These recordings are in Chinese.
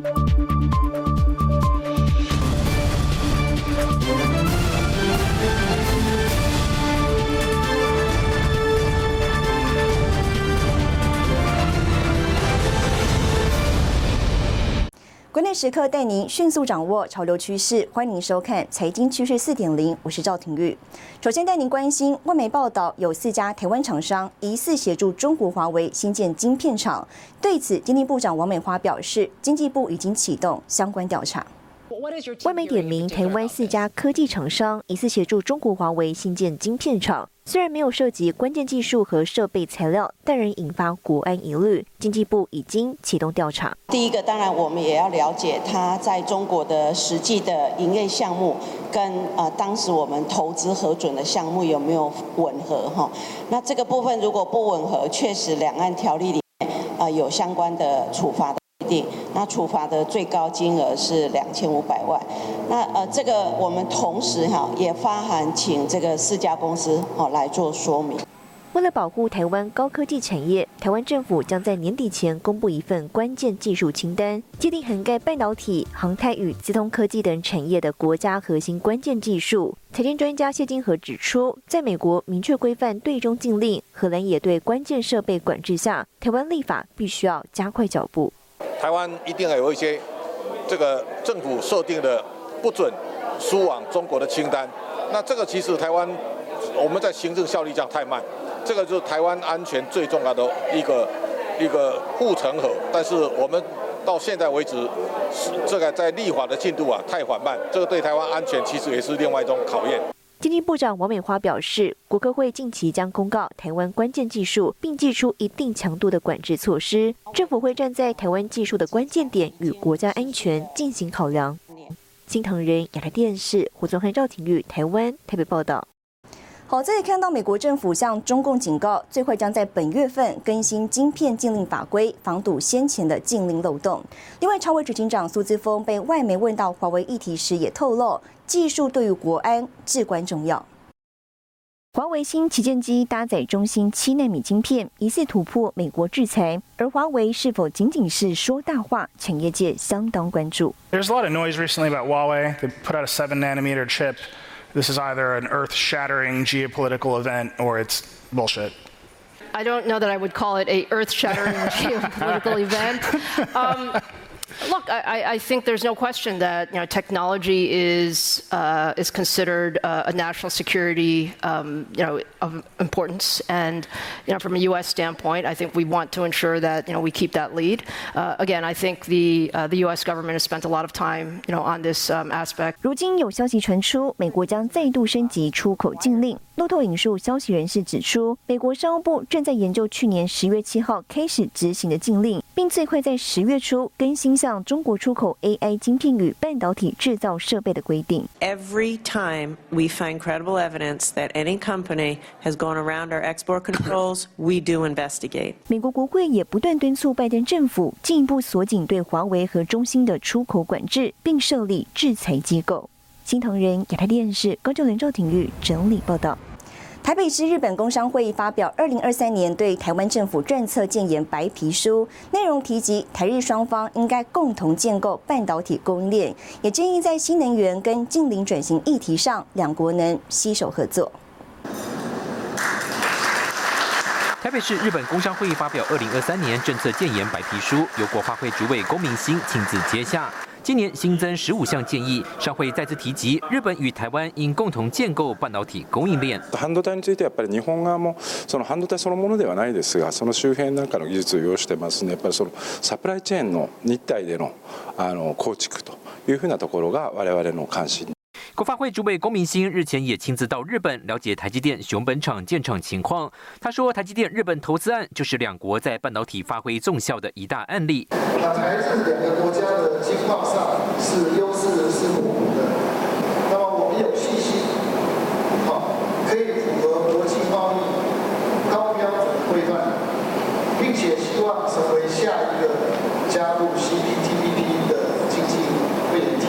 关时刻带您迅速掌握潮流趋势，欢迎收看《财经趋势四点零》，我是赵廷玉。首先带您关心外媒报道，有四家台湾厂商疑似协助中国华为新建晶片厂。对此，经济部长王美花表示，经济部已经启动相关调查。外媒点名台湾四家科技厂商疑似协助中国华为新建晶片厂。虽然没有涉及关键技术和设备材料，但仍引发国安疑虑。经济部已经启动调查。第一个，当然我们也要了解它在中国的实际的营业项目，跟呃当时我们投资核准的项目有没有吻合哈？那这个部分如果不吻合，确实两岸条例里面呃有相关的处罚的。那处罚的最高金额是两千五百万。那呃，这个我们同时哈也发函请这个四家公司哦来做说明。为了保护台湾高科技产业，台湾政府将在年底前公布一份关键技术清单，界定涵盖半导体、航太与资通科技等产业的国家核心关键技术。财经专家谢金河指出，在美国明确规范对中禁令，荷兰也对关键设备管制下，台湾立法必须要加快脚步。台湾一定要有一些这个政府设定的不准输往中国的清单。那这个其实台湾我们在行政效率上太慢，这个就是台湾安全最重要的一个一个护城河。但是我们到现在为止，这个在立法的进度啊太缓慢，这个对台湾安全其实也是另外一种考验。经济部长王美花表示，国科会近期将公告台湾关键技术，并寄出一定强度的管制措施。政府会站在台湾技术的关键点与国家安全进行考量。新唐人亚太电视胡宗汉、赵廷玉，台湾台北报道。好，这里看到美国政府向中共警告，最快将在本月份更新晶片禁令法规，防堵先前的禁令漏洞。另外，超委执行长苏姿峰被外媒问到华为议题时，也透露技术对于国安至关重要。华为新旗舰机搭载中芯七纳米晶片，疑似突破美国制裁，而华为是否仅仅是说大话？产业界相当关注。There's a lot of noise recently about Huawei. They put out a seven nanometer chip. this is either an earth shattering geopolitical event or it's bullshit. I don't know that I would call it a earth shattering geopolitical event. Um, Look, I, I, think there's no question that you know technology is uh, is considered uh, a national security um, you know of importance, and you know from a U.S. standpoint, I think we want to ensure that you know we keep that lead. Uh, again, I think the uh, the U.S. government has spent a lot of time you know on this um, aspect. 如今有消息传出，美国将再度升级出口禁令。路透引述消息人士指出，美国商务部正在研究去年十月七号开始执行的禁令， 并最快在十月初更新向中国出口 AI 晶片与半导体制造设备的规定。Every time we find credible evidence that any company has gone around our export controls, we do investigate. 美国国会也不断敦促拜登政府进一步锁紧对华为和中兴的出口管制，并设立制裁机构。新唐人亚太电视高就伦赵廷玉整理报道。台北市日本工商会议发表二零二三年对台湾政府政策建言白皮书，内容提及台日双方应该共同建构半导体供应链，也建议在新能源跟近邻转型议题上，两国能携手合作。台北市日本工商会议发表二零二三年政策建言白皮书，由国发会主委龚明鑫亲自接下。今年新增十五项建议，上会再次提及日本与台湾应共同建构半導体供应链。半導体についてやっぱり日本側もその半導体そのものではないですが、その周辺なんかの技術を要してますね。やっぱりそのサプライチェーンの日体でのあの構築というふうなところが我々の関心。国发会主委龚明鑫日前也亲自到日本了解台积电熊本厂建厂情况。他说，台积电日本投资案就是两国在半导体发挥纵效的一大案例。那台日两个国家的经贸上是优势是互补的。那么我们有信心，好，可以符合国际贸易高标准规范，并且希望成为下一个加入 CPTPP 的经济会员体。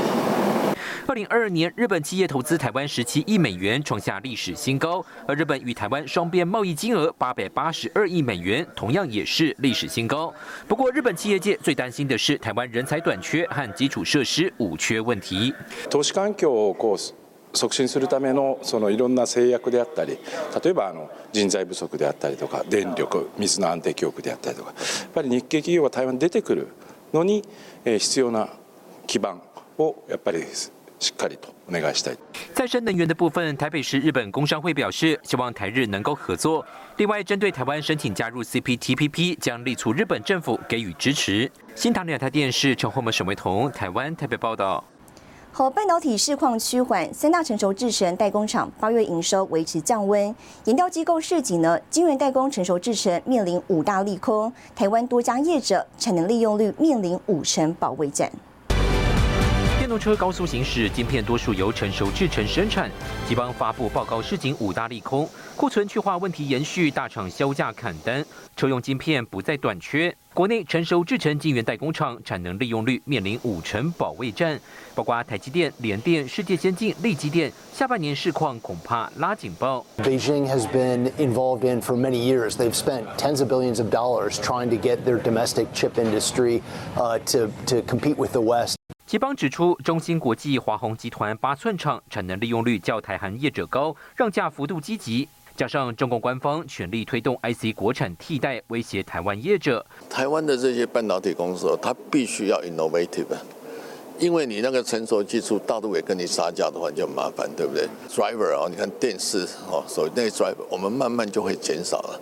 二零二二年，日本企业投资台湾十七亿美元，创下历史新高。而日本与台湾双边贸易金额八百八十二亿美元，同样也是历史新高。不过，日本企业界最担心的是台湾人才短缺和基础设施五缺问题。投資環境をこう促進するためのそのいろんな制約であったり、例えばあの人材不足であったりとか、電力、水の安定供給であったりとか、やっぱり日系企業が台湾に出てくるのに、え必要な基盤をやっぱり しっかりとお願いしたい。再生能源的部分，台北市日本工商会表示，希望台日能够合作。另外，针对台湾申请加入 CPTPP，将力促日本政府给予支持。新唐两台电视陈宏文、沈维彤，台湾台北报道。好，半导体市况趋缓，三大成熟制程代工厂八月营收维持降温。研调机构市井呢，晶圆代工成熟制程面临五大利空，台湾多家业者产能利用率面临五成保卫战。 动车高速行驶，晶片多数由成熟制成生产。基邦发布报告市井五大利空，库存去化问题延续，大厂销价砍单，车用晶片不再短缺。国内成熟制程晶圆代工厂产能利用率面临五成保卫战，包括台积电、联电、世界先进、力积电，下半年市况恐怕拉警报。Beijing has been involved in for many years. They've spent tens of billions of dollars trying to get their domestic chip industry uh, to to compete with the West. 吉邦指出，中芯国际、华虹集团八寸厂产能利用率较台韩业者高，让价幅度积极，加上中共官方全力推动 IC 国产替代，威胁台湾业者。台湾的这些半导体公司，它必须要 innovative，因为你那个成熟技术，大陆也跟你杀价的话就麻烦，对不对？Driver 啊，你看电视哦，所以那 driver，我们慢慢就会减少了。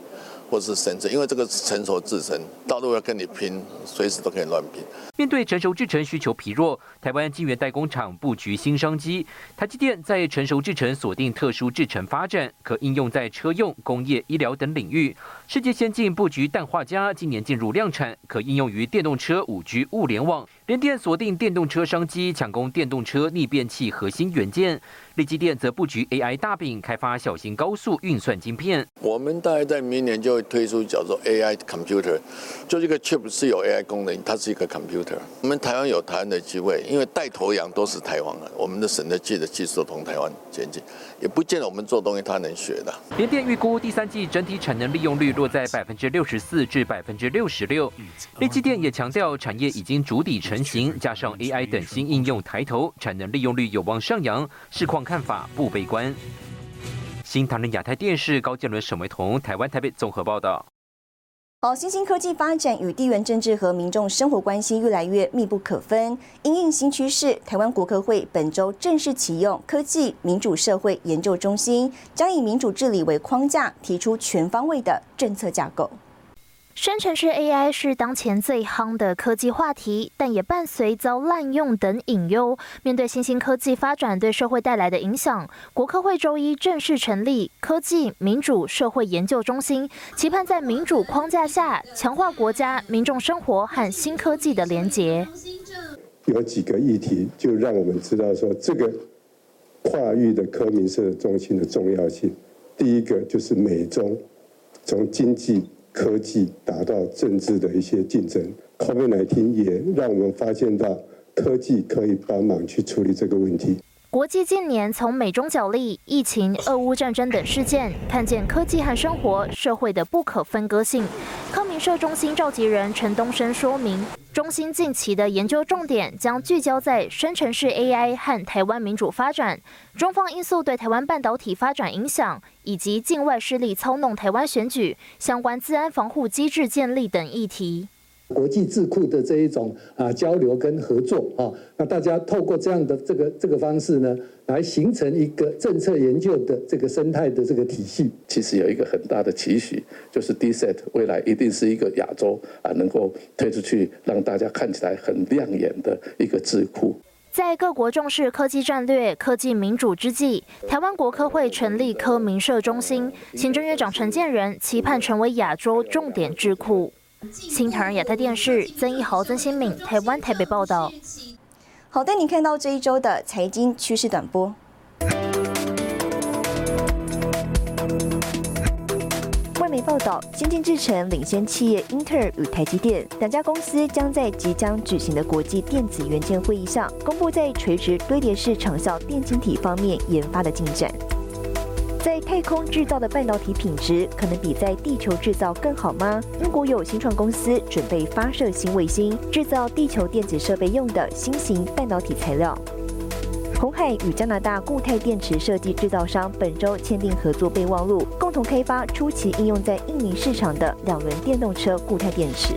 或是深圳，因为这个成熟制程，大陆要跟你拼，随时都可以乱拼。面对成熟制程需求疲弱，台湾晶圆代工厂布局新商机。台积电在成熟制程锁定特殊制程发展，可应用在车用、工业、医疗等领域。世界先进布局氮化镓，今年进入量产，可应用于电动车、五 G 物联网。联电锁定电动车商机，抢攻电动车逆变器核心元件。力积电则布局 AI 大饼，开发小型高速运算晶片。我们大概在明年就会推出叫做 AI computer，就这个 chip 是有 AI 功能，它是一个 computer。我们台湾有台湾的机会，因为带头羊都是台湾的，我们的省的技的技术同台湾前进，也不见得我们做东西他能学的。联电预估第三季整体产能利用率落在百分之六十四至百分之六十六。台积电也强调，产业已经逐底成型，加上 AI 等新应用抬头，产能利用率有望上扬，市况。看法不悲观。新唐人亚太电视高建伦、沈维彤，台湾台北综合报道。好，新兴科技发展与地缘政治和民众生活关系越来越密不可分。因应新趋势，台湾国科会本周正式启用科技民主社会研究中心，将以民主治理为框架，提出全方位的政策架构。生成式 AI 是当前最夯的科技话题，但也伴随遭滥用等隐忧。面对新兴科技发展对社会带来的影响，国科会周一正式成立科技民主社会研究中心，期盼在民主框架下强化国家民众生活和新科技的连结。有几个议题，就让我们知道说这个跨域的科民社中心的重要性。第一个就是美中从经济。科技达到政治的一些竞争，COVID-19 也让我们发现到科技可以帮忙去处理这个问题。国际近年从美中角力、疫情、俄乌战争等事件，看见科技和生活、社会的不可分割性。科明社中心召集人陈东升说明，中心近期的研究重点将聚焦在生成式 AI 和台湾民主发展、中方因素对台湾半导体发展影响，以及境外势力操弄台湾选举相关治安防护机制建立等议题。国际智库的这一种啊交流跟合作啊，那大家透过这样的这个这个方式呢，来形成一个政策研究的这个生态的这个体系。其实有一个很大的期许，就是 DSET 未来一定是一个亚洲啊能够推出去，让大家看起来很亮眼的一个智库。在各国重视科技战略、科技民主之际，台湾国科会成立科民社中心，行政院长陈建仁期盼成为亚洲重点智库。新唐人亚太电视曾一豪、曾新敏，台湾台北报道。好，带你看到这一周的财经趋势短波。媒报道，先进制程领先企业英特尔与台积电两家公司将在即将举行的国际电子元件会议上，公布在垂直堆叠式长效电晶体方面研发的进展。在太空制造的半导体品质可能比在地球制造更好吗？英国有新创公司准备发射新卫星，制造地球电子设备用的新型半导体材料。红海与加拿大固态电池设计制造商本周签订合作备忘录，共同开发初期应用在印尼市场的两轮电动车固态电池。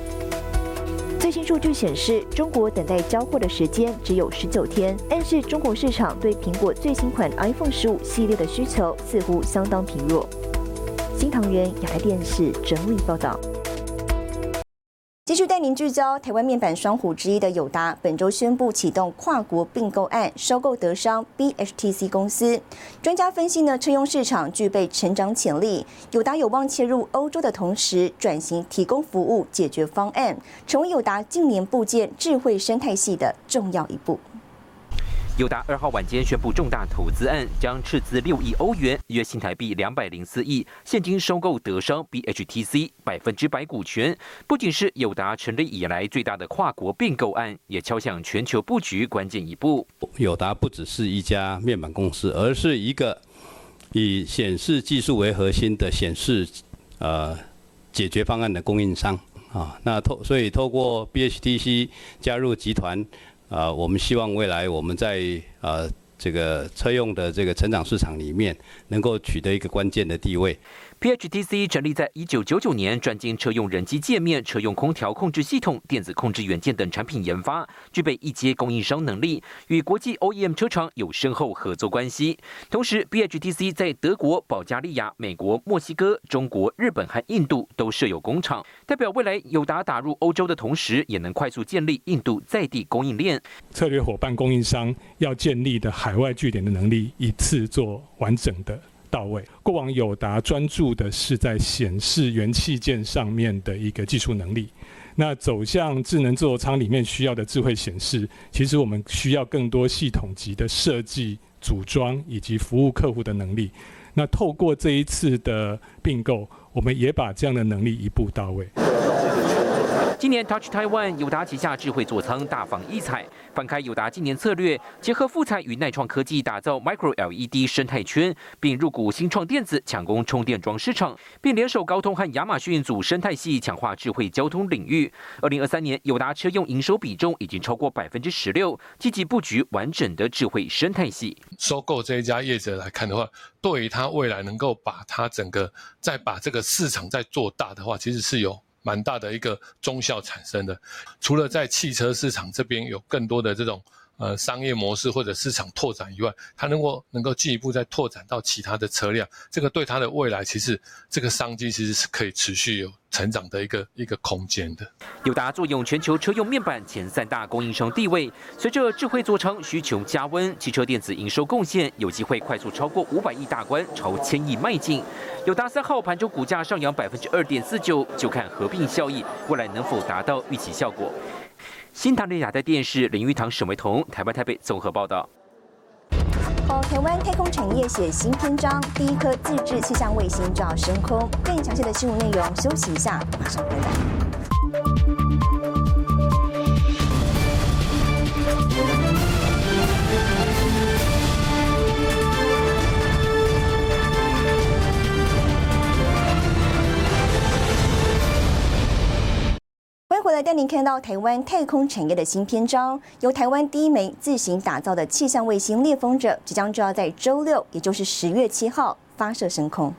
最新数据显示，中国等待交货的时间只有十九天，暗示中国市场对苹果最新款 iPhone 十五系列的需求似乎相当疲弱。新唐人亚太电视整理报道。继续带您聚焦台湾面板双虎之一的友达，本周宣布启动跨国并购案，收购德商 BHTC 公司。专家分析呢，车用市场具备成长潜力，友达有望切入欧洲的同时，转型提供服务解决方案，成为友达近年部件智慧生态系的重要一步。友达二号晚间宣布重大投资案，将斥资六亿欧元（约新台币两百零四亿）现金收购德商 BHTC 百分之百股权。不仅是友达成立以来最大的跨国并购案，也敲响全球布局关键一步。友达不只是一家面板公司，而是一个以显示技术为核心的显示呃解决方案的供应商啊。那透所以透过 BHTC 加入集团。啊，我们希望未来我们在啊这个车用的这个成长市场里面，能够取得一个关键的地位。PHTC 成立在一九九九年，专精车用人机界面、车用空调控制系统、电子控制元件等产品研发，具备一阶供应商能力，与国际 OEM 车厂有深厚合作关系。同时，PHTC 在德国、保加利亚、美国、墨西哥、中国、日本和印度都设有工厂，代表未来友达打入欧洲的同时，也能快速建立印度在地供应链。策略伙伴供应商要建立的海外据点的能力，一次做完整的。到位。过往友达专注的是在显示元器件上面的一个技术能力，那走向智能座舱里面需要的智慧显示，其实我们需要更多系统级的设计、组装以及服务客户的能力。那透过这一次的并购，我们也把这样的能力一步到位。今年 Touch Taiwan 友达旗下智慧座舱大放异彩，翻开友达今年策略，结合富彩与耐创科技打造 Micro LED 生态圈，并入股新创电子抢攻充电桩市场，并联手高通和亚马逊组生态系强化智慧交通领域。二零二三年友达车用营收比重已经超过百分之十六，积极布局完整的智慧生态系。收购这一家业者来看的话，对于他未来能够把它整个再把这个市场再做大的话，其实是有。蛮大的一个中效产生的，除了在汽车市场这边有更多的这种。呃，商业模式或者市场拓展以外，它能够能够进一步再拓展到其他的车辆，这个对它的未来其实这个商机其实是可以持续有成长的一个一个空间的。友达坐拥全球车用面板前三大供应商地位，随着智慧座舱需求加温，汽车电子营收贡献有机会快速超过五百亿大关，朝千亿迈进。友达三号盘中股价上扬百分之二点四九，就看合并效益未来能否达到预期效果。新唐人亚太电视林玉堂、沈维彤，台湾台北综合报道。台湾太空产业写新篇章，第一颗自制气象卫星就要升空。更详细的新闻内容，休息一下，马上回来。来，带您看到台湾太空产业的新篇章。由台湾第一枚自行打造的气象卫星“猎风者”，即将就要在周六，也就是十月七号发射升空。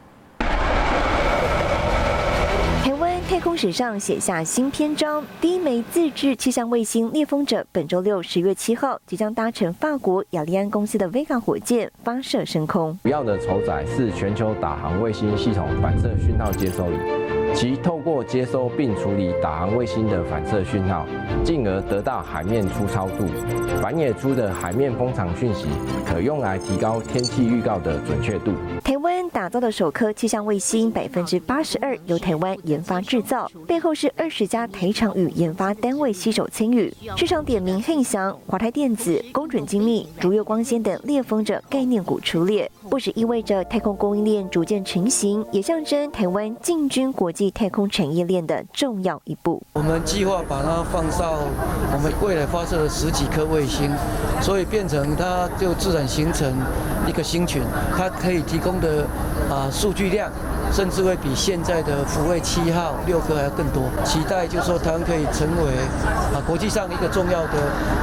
台湾太空史上写下新篇章，第一枚自制气象卫星“猎风者”本周六十月七号即将搭乘法国雅利安公司的 Vega 火箭发射升空。主要的承载是全球导航卫星系统反射讯号接收仪。其透过接收并处理导航卫星的反射讯号，进而得到海面粗糙度，反演出的海面风场讯息，可用来提高天气预告的准确度。台湾打造的首颗气象卫星，百分之八十二由台湾研发制造，背后是二十家台厂与研发单位携手参与。市场点名汉翔、华泰电子、公准精密、竹月光纤等裂封者概念股出列，不只意味着太空供应链逐渐成型，也象征台湾进军国际太空产业链的重要一步。我们计划把它放到我们未来发射的十几颗卫星，所以变成它就自然形成一个星群，它可以提供的啊数据量，甚至会比现在的福卫七号六颗还要更多。期待就是说，台湾可以成为啊国际上一个重要的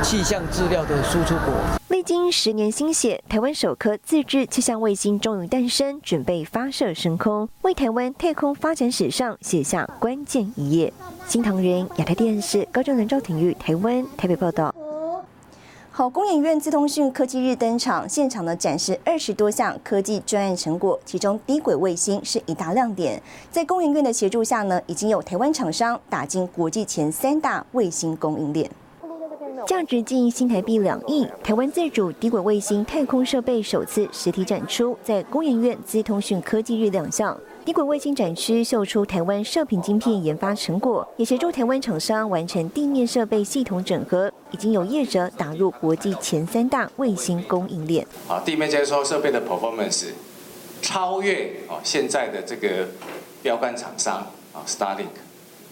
气象资料的输出国。经十年心血，台湾首颗自制气象卫星终于诞生，准备发射升空，为台湾太空发展史上写下关键一页。新唐人亚太电视高正伦、赵廷玉，台湾台北报道。好，工研院自通讯科技日登场，现场呢展示二十多项科技专案成果，其中低轨卫星是一大亮点。在工研院的协助下呢，已经有台湾厂商打进国际前三大卫星供应链。价值近新台币两亿，台湾自主低轨卫星太空设备首次实体展出，在工研院资通讯科技日亮相。低轨卫星展区秀出台湾射频晶片研发成果，也协助台湾厂商完成地面设备系统整合，已经有业者打入国际前三大卫星供应链。啊，地面接收设备的 performance 超越哦现在的这个标杆厂商啊，Starlink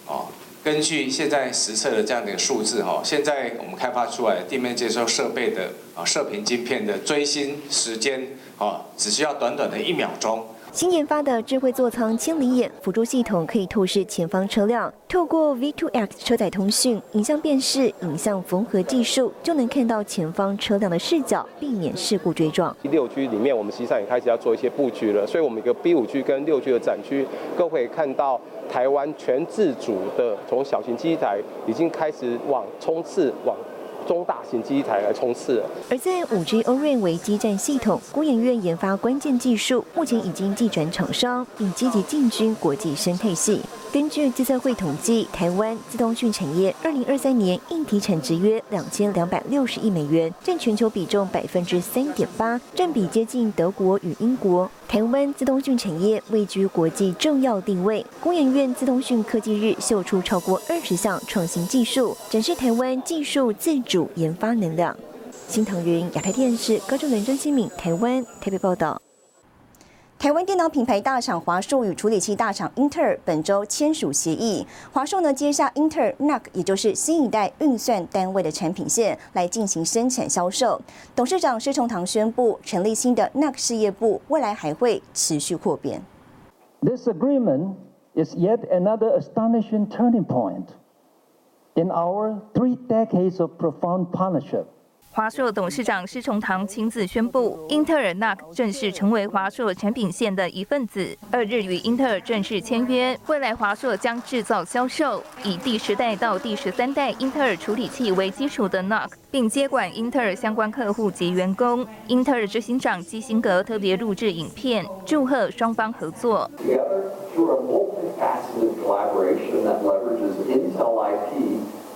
哦。根据现在实测的这样的一个数字哈，现在我们开发出来地面接收设备的啊射频晶片的追星时间啊，只需要短短的一秒钟。新研发的智慧座舱千里眼辅助系统可以透视前方车辆，透过 V2X 车载通讯、影像辨识、影像缝合技术，就能看到前方车辆的视角，避免事故追撞。六 G 里面，我们实际上也开始要做一些布局了，所以我们一个 B 五 G 跟六 G 的展区，都可以看到台湾全自主的从小型机台已经开始往冲刺往。中大型机台来冲刺。而在五 G o r a n 为基站系统，工研院研发关键技术，目前已经寄转厂商，并积极进军国际生态系。根据资策会统计，台湾自通讯产业二零二三年硬体产值约两千两百六十亿美元，占全球比重百分之三点八，占比接近德国与英国。台湾自通讯产业位居国际重要定位。工研院自通讯科技日秀出超过二十项创新技术，展示台湾技术自主研发能量。新腾云亚太电视高中人张新敏台湾台北报道。台湾电脑品牌大厂华硕与处理器大厂英特尔本周签署协议，华硕呢接下英特尔 NUC，也就是新一代运算单位的产品线来进行生产销售。董事长施崇堂宣布，成立新的 NUC 事业部，未来还会持续扩编。This agreement is yet another astonishing turning point in our three decades of profound partnership. 华硕董事长施崇堂亲自宣布，英特尔 NUC 正式成为华硕产品线的一份子。二日与英特尔正式签约，未来华硕将制造、销售以第十代到第十三代英特尔处理器为基础的 NUC，并接管英特尔相关客户及员工。英特尔执行长基辛格特别录制影片，祝贺双方合作。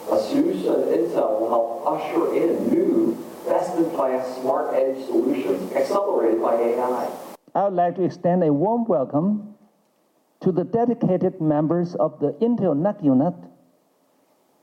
ASUS and Intel will help usher in new best-in-class smart edge solutions accelerated by AI. I would like to extend a warm welcome to the dedicated members of the Intel NUC unit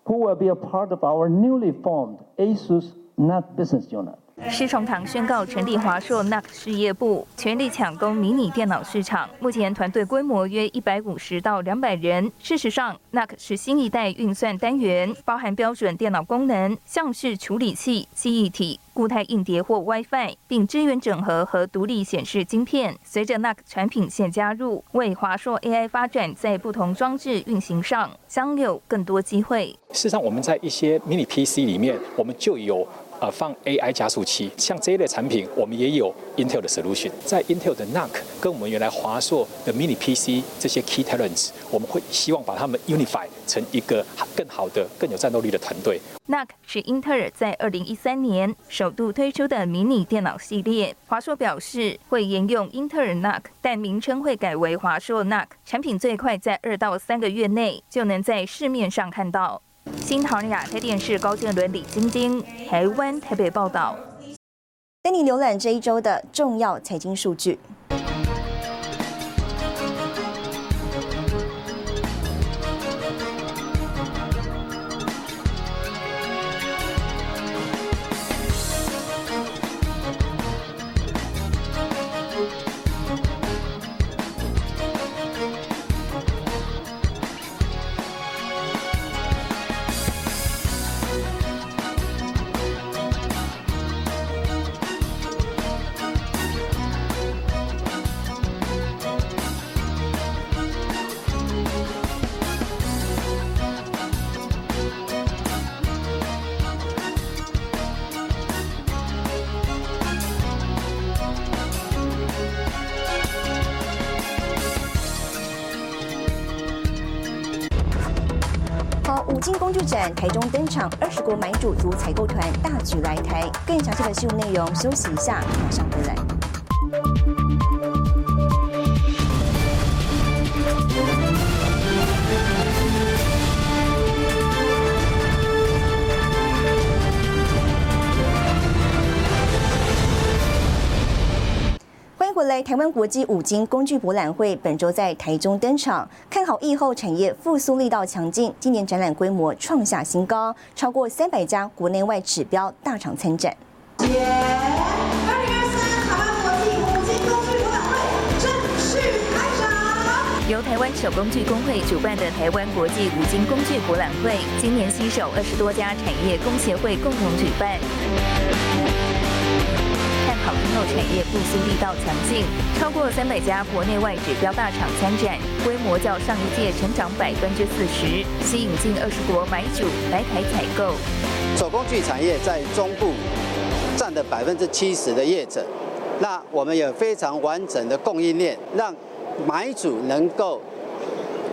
who will be a part of our newly formed ASUS NUC business unit. 施崇堂宣告成立华硕 NUC 事业部，全力抢攻迷你电脑市场。目前团队规模约一百五十到两百人。事实上，NUC 是新一代运算单元，包含标准电脑功能，像是处理器、记忆体、固态硬碟或 WiFi，并支援整合和独立显示晶片。随着 NUC 产品线加入，为华硕 AI 发展在不同装置运行上将有更多机会。事实上，我们在一些 mini PC 里面，我们就有。呃，放 AI 加速器，像这一类产品，我们也有 Intel 的 solution。在 Intel 的 NUC 跟我们原来华硕的 Mini PC 这些 key talents，我们会希望把它们 unify 成一个更好的、更有战斗力的团队。NUC 是英特尔在2013年首。首度推出的迷你电脑系列。华硕表示会沿用英特尔 NUC，但名称会改为华硕 NUC，产品最快在二到三个月内就能在市面上看到。新唐亚太电视高建伦、李晶晶，台湾台北报道。带你浏览这一周的重要财经数据。展台中登场，二十国买主组采购团大举来台。更详细的新闻内容，休息一下，马上回来。来！台湾国际五金工具博览会本周在台中登场，看好疫后产业复苏力道强劲，今年展览规模创下新高，超过三百家国内外指标大厂参展。二零二三台湾国际五金工具博览会正式开场。由台湾手工具工会主办的台湾国际五金工具博览会，今年携手二十多家产业工协会共同举办。好今后产业复苏力道强劲，超过三百家国内外指标大厂参展，规模较上一届成长百分之四十，吸引近二十国买主来台采购。手工具产业在中部占的百分之七十的业者，那我们有非常完整的供应链，让买主能够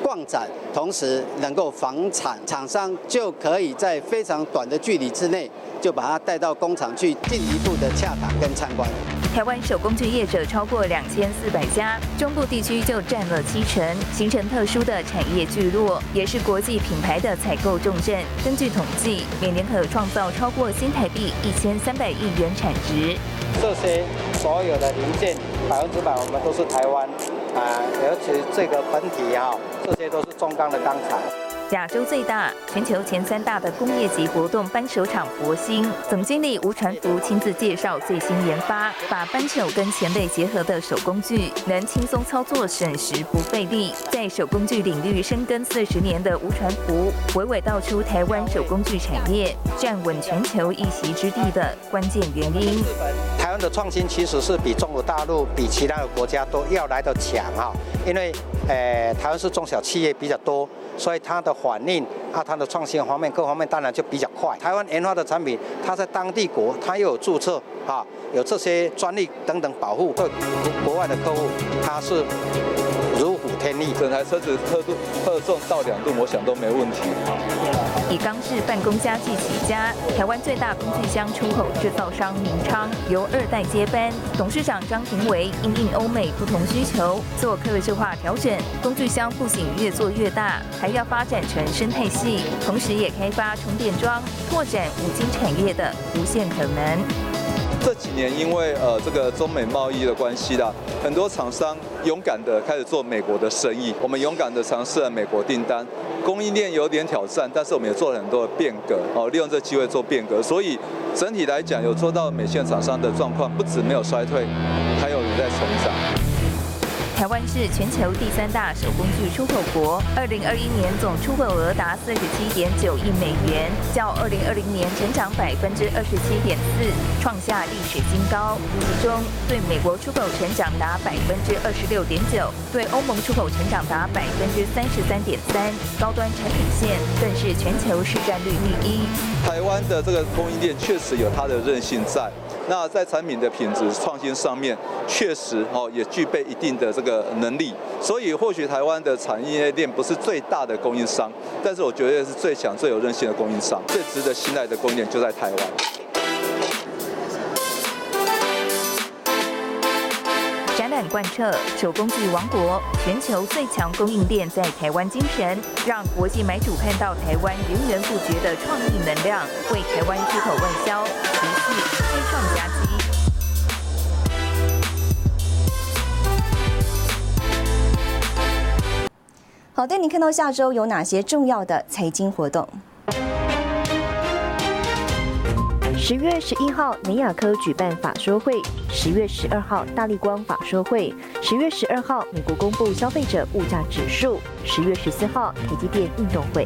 逛展，同时能够房产，厂商就可以在非常短的距离之内，就把它带到工厂去进一步的洽谈跟参观。台湾手工具业者超过两千四百家，中部地区就占了七成，形成特殊的产业聚落，也是国际品牌的采购重镇。根据统计，每年可创造超过新台币一千三百亿元产值。这些所有的零件，百分之百我们都是台湾啊，尤其这个本体哈，这些都是中钢的钢材。亚洲最大、全球前三大的工业级活动扳手厂博兴总经理吴传福亲自介绍最新研发，把扳手跟前类结合的手工具，能轻松操作、省时不费力。在手工具领域深耕四十年的吴传福，娓娓道出台湾手工具产业站稳全球一席之地的关键原因。台湾的创新其实是比中国大陆、比其他的国家都要来的强哈，因为呃台湾是中小企业比较多，所以它的反应啊，它的创新方面各方面当然就比较快。台湾研发的产品，它在当地国它又有注册啊，有这些专利等等保护，对国外的客户它是如虎添翼。整台车子特度特重到两吨，我想都没问题。以钢制办公家具起家，台湾最大工具箱出口制造商明昌由二代接班，董事长张庭维因应欧美不同需求，做客制化调整。工具箱不仅越做越大，还要发展成生态系，同时也开发充电桩，拓展五金产业的无限可能。这几年因为呃这个中美贸易的关系啦，很多厂商勇敢的开始做美国的生意，我们勇敢的尝试了美国订单，供应链有点挑战，但是我们也做了很多的变革哦，利用这机会做变革，所以整体来讲有做到美线厂商的状况，不止没有衰退，还有在成长。台湾是全球第三大手工具出口国，二零二一年总出口额达四十七点九亿美元，较二零二零年成长百分之二十七点四，创下历史新高。其中，对美国出口成长达百分之二十六点九，对欧盟出口成长达百分之三十三点三，高端产品线更是全球市占率第一。台湾的这个供应链确实有它的韧性在。那在产品的品质创新上面确实哦也具备一定的这个能力所以或许台湾的产业链不是最大的供应商但是我觉得是最强最有韧性的供应商最值得信赖的供应链就在台湾。展览贯彻手工具王国全球最强供应链在台湾精神让国际买主看到台湾源源不绝的创意能量为台湾出口外销创佳绩。好，带您看到下周有哪些重要的财经活动。十月十一号，美雅科举办法说会；十月十二号，大力光法说会；十月十二号，美国公布消费者物价指数；十月十四号，台积电运动会。